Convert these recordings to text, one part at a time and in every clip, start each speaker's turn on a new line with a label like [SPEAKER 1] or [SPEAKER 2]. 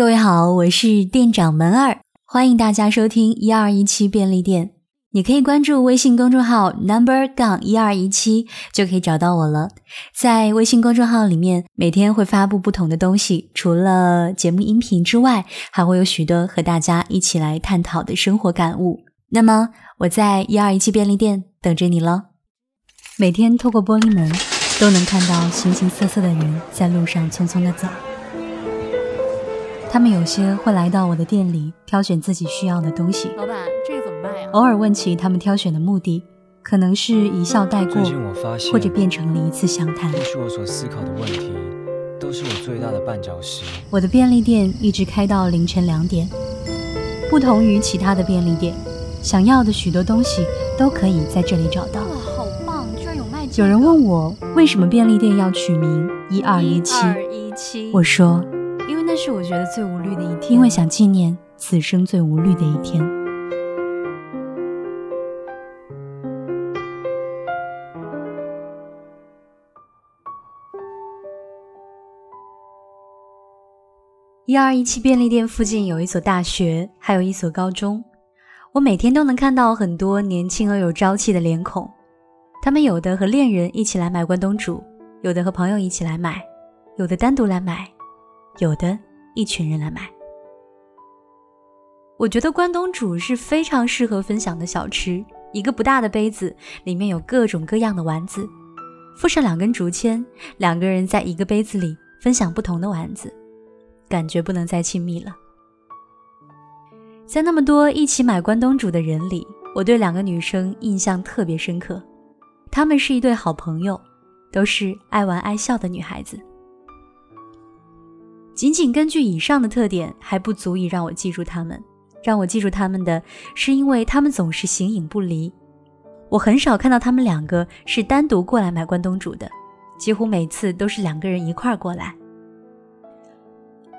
[SPEAKER 1] 各位好，我是店长门儿，欢迎大家收听一二一七便利店。你可以关注微信公众号 number 杠一二一七，就可以找到我了。在微信公众号里面，每天会发布不同的东西，除了节目音频之外，还会有许多和大家一起来探讨的生活感悟。那么我在一二一七便利店等着你了。每天透过玻璃门，都能看到形形色色的人在路上匆匆的走。他们有些会来到我的店里挑选自己需要的东西。
[SPEAKER 2] 老板，这个怎么卖呀？
[SPEAKER 1] 偶尔问起他们挑选的目的，可能是一笑带过，或者变成了一次详谈。
[SPEAKER 3] 或许我所思考的问题，都是我最大的绊脚石。
[SPEAKER 1] 我的便利店一直开到凌晨两点，不同于其他的便利店，想要的许多东西都可以在这里找到。
[SPEAKER 2] 哇，好棒！居然有卖、
[SPEAKER 1] 有人问我为什么便利店要取名一二？一七。我说。
[SPEAKER 2] 是我觉得最无虑的一天，
[SPEAKER 1] 因为想纪念此生最无虑的一天。一二一七便利店附近有一所大学，还有一所高中。我每天都能看到很多年轻而有朝气的脸孔，他们有的和恋人一起来买关东煮，有的和朋友一起来买，有的单独来买。有的一群人来买，我觉得关东煮是非常适合分享的小吃。一个不大的杯子，里面有各种各样的丸子，附上两根竹签，两个人在一个杯子里分享不同的丸子，感觉不能再亲密了。在那么多一起买关东煮的人里，我对两个女生印象特别深刻，她们是一对好朋友，都是爱玩爱笑的女孩子。仅仅根据以上的特点还不足以让我记住他们，让我记住他们的是因为他们总是形影不离。我很少看到他们两个是单独过来买关东煮的，几乎每次都是两个人一块儿过来。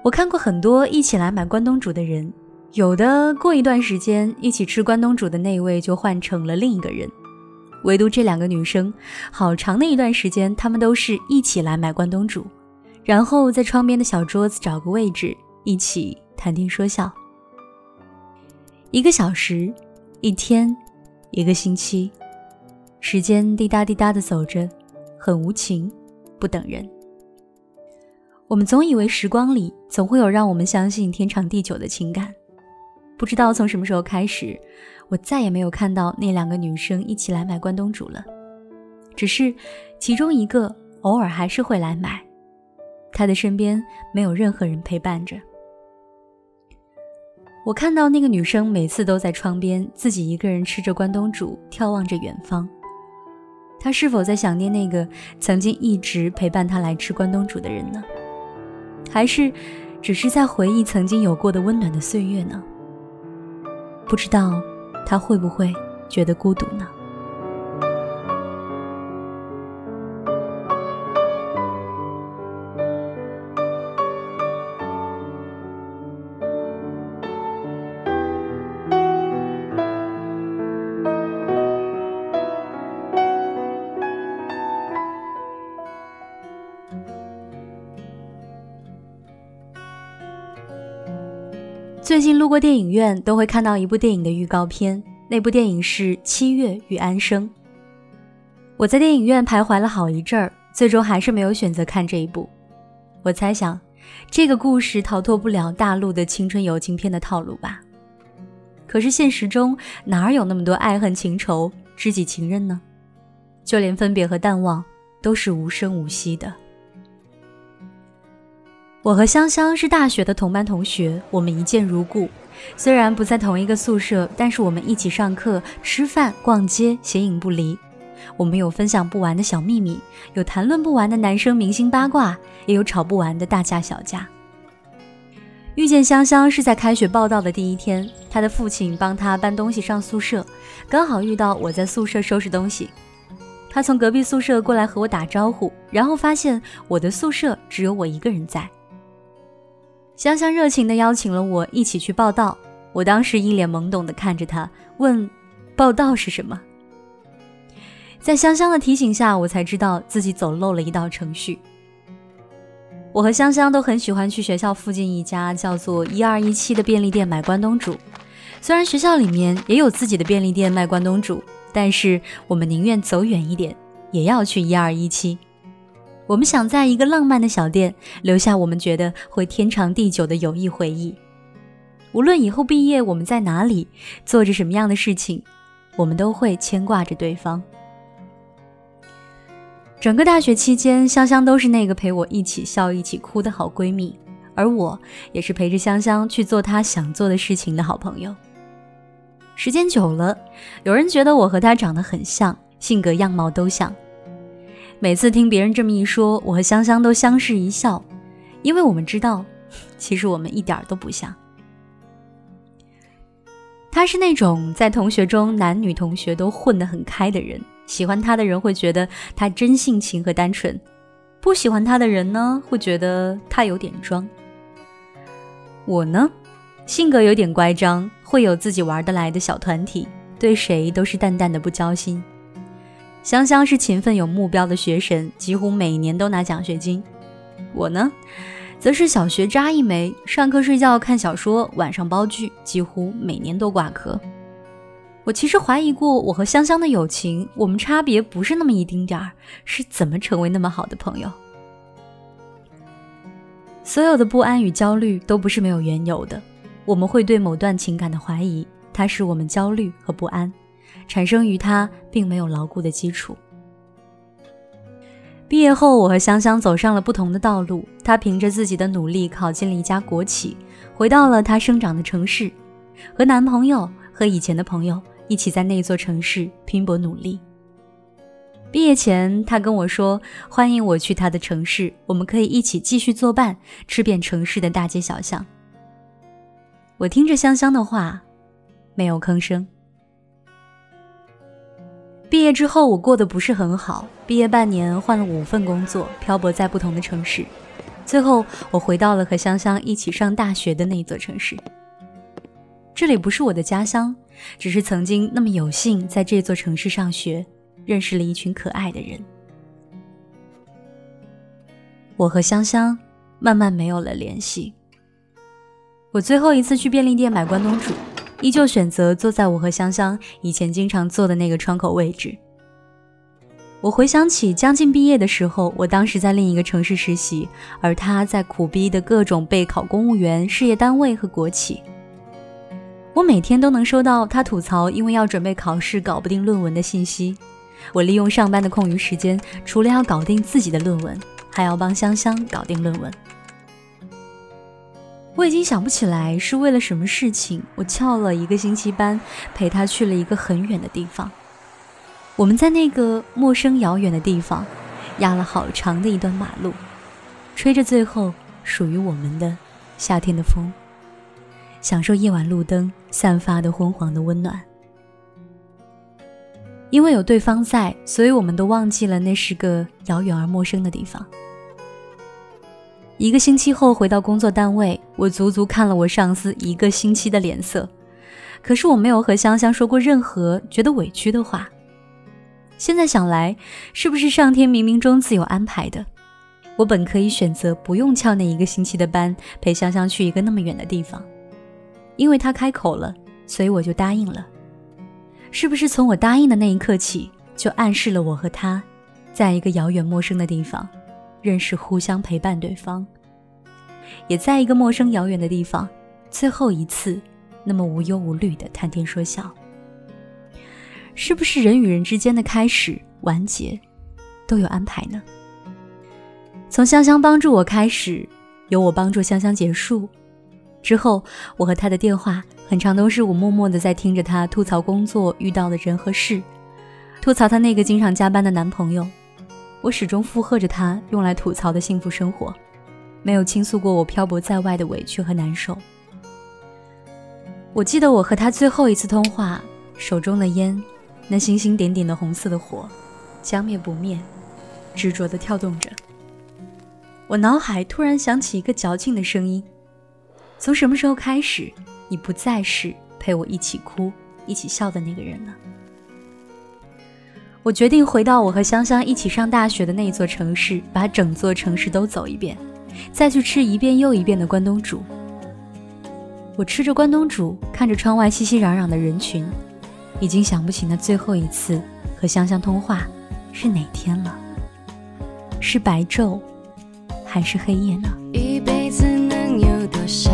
[SPEAKER 1] 我看过很多一起来买关东煮的人，有的过一段时间一起吃关东煮的那位就换成了另一个人，唯独这两个女生，好长的一段时间他们都是一起来买关东煮。然后在窗边的小桌子找个位置，一起谈天说笑。一个小时，一天，一个星期，时间滴答滴答的走着，很无情，不等人。我们总以为时光里总会有让我们相信天长地久的情感，不知道从什么时候开始，我再也没有看到那两个女生一起来买关东煮了。只是其中一个偶尔还是会来买。他的身边没有任何人陪伴着。我看到那个女生每次都在窗边自己一个人吃着关东煮，眺望着远方。她是否在想念那个曾经一直陪伴她来吃关东煮的人呢？还是只是在回忆曾经有过的温暖的岁月呢？不知道她会不会觉得孤独呢？最近路过电影院，都会看到一部电影的预告片。那部电影是《七月与安生》。我在电影院徘徊了好一阵儿，最终还是没有选择看这一部。我猜想，这个故事逃脱不了大陆的青春友情片的套路吧。可是现实中哪有那么多爱恨情仇、知己情人呢？就连分别和淡忘，都是无声无息的。我和香香是大学的同班同学，我们一见如故。虽然不在同一个宿舍，但是我们一起上课、吃饭、逛街，形影不离。我们有分享不完的小秘密，有谈论不完的男生明星八卦，也有吵不完的大架小架。遇见香香是在开学报道的第一天，她的父亲帮她搬东西上宿舍，刚好遇到我在宿舍收拾东西。她从隔壁宿舍过来和我打招呼，然后发现我的宿舍只有我一个人在。香香热情地邀请了我一起去报道，我当时一脸懵懂地看着他，问：“报道是什么？”在香香的提醒下，我才知道自己走漏了一道程序。我和香香都很喜欢去学校附近一家叫做一二一七的便利店买关东煮。虽然学校里面也有自己的便利店卖关东煮，但是我们宁愿走远一点，也要去一二一七。我们想在一个浪漫的小店留下我们觉得会天长地久的友谊回忆。无论以后毕业我们在哪里，做着什么样的事情，我们都会牵挂着对方。整个大学期间，香香都是那个陪我一起笑、一起哭的好闺蜜，而我也是陪着香香去做她想做的事情的好朋友。时间久了，有人觉得我和她长得很像，性格样貌都像。每次听别人这么一说，我和香香都相视一笑，因为我们知道，其实我们一点都不像。他是那种在同学中男女同学都混得很开的人，喜欢他的人会觉得他真性情和单纯，不喜欢他的人呢会觉得他有点装。我呢，性格有点乖张，会有自己玩得来的小团体，对谁都是淡淡的不交心。香香是勤奋有目标的学神，几乎每年都拿奖学金。我呢？则是小学渣一枚，上课睡觉看小说，晚上煲剧，几乎每年都挂科。我其实怀疑过我和香香的友情，我们差别不是那么一丁点儿，是怎么成为那么好的朋友？所有的不安与焦虑都不是没有缘由的，我们会对某段情感的怀疑，它使我们焦虑和不安，产生于他并没有牢固的基础。毕业后，我和香香走上了不同的道路。她凭着自己的努力考进了一家国企，回到了她生长的城市，和男朋友和以前的朋友一起在那座城市拼搏努力。毕业前，她跟我说：“欢迎我去她的城市，我们可以一起继续作伴，吃遍城市的大街小巷。”我听着香香的话，没有吭声。毕业之后，我过得不是很好。毕业半年，换了五份工作，漂泊在不同的城市。最后，我回到了和香香一起上大学的那座城市。这里不是我的家乡，只是曾经那么有幸在这座城市上学，认识了一群可爱的人。我和香香慢慢没有了联系。我最后一次去便利店买关东煮。依旧选择坐在我和香香以前经常坐的那个窗口位置。我回想起将近毕业的时候，我当时在另一个城市实习，而他在苦逼的各种备考公务员、事业单位和国企。我每天都能收到他吐槽因为要准备考试搞不定论文的信息。我利用上班的空余时间，除了要搞定自己的论文，还要帮香香搞定论文。我已经想不起来是为了什么事情，我翘了一个星期班，陪他去了一个很远的地方。我们在那个陌生遥远的地方，压了好长的一段马路，吹着最后属于我们的夏天的风，享受夜晚路灯散发的昏黄的温暖。因为有对方在，所以我们都忘记了那是个遥远而陌生的地方。一个星期后回到工作单位，我足足看了我上司一个星期的脸色。可是我没有和香香说过任何觉得委屈的话。现在想来，是不是上天冥冥中自有安排的？我本可以选择不用翘那一个星期的班，陪香香去一个那么远的地方。因为他开口了，所以我就答应了。是不是从我答应的那一刻起，就暗示了我和他，在一个遥远陌生的地方？认识，互相陪伴对方，也在一个陌生遥远的地方，最后一次，那么无忧无虑的谈天说笑。是不是人与人之间的开始、完结，都有安排呢？从香香帮助我开始，由我帮助香香结束，之后，我和他的电话，很长都是我默默的在听着他吐槽工作遇到的人和事，吐槽他那个经常加班的男朋友。我始终附和着他用来吐槽的幸福生活，没有倾诉过我漂泊在外的委屈和难受。我记得我和他最后一次通话，手中的烟，那星星点点的红色的火，将灭不灭，执着地跳动着。我脑海突然响起一个矫情的声音：从什么时候开始，你不再是陪我一起哭、一起笑的那个人了？我决定回到我和香香一起上大学的那座城市把整座城市都走一遍再去吃一遍又一遍的关东煮。我吃着关东煮看着窗外熙熙攘攘的人群已经想不起那最后一次和香香通话是哪天了。是白昼还是黑夜呢？
[SPEAKER 4] 一辈子能有多少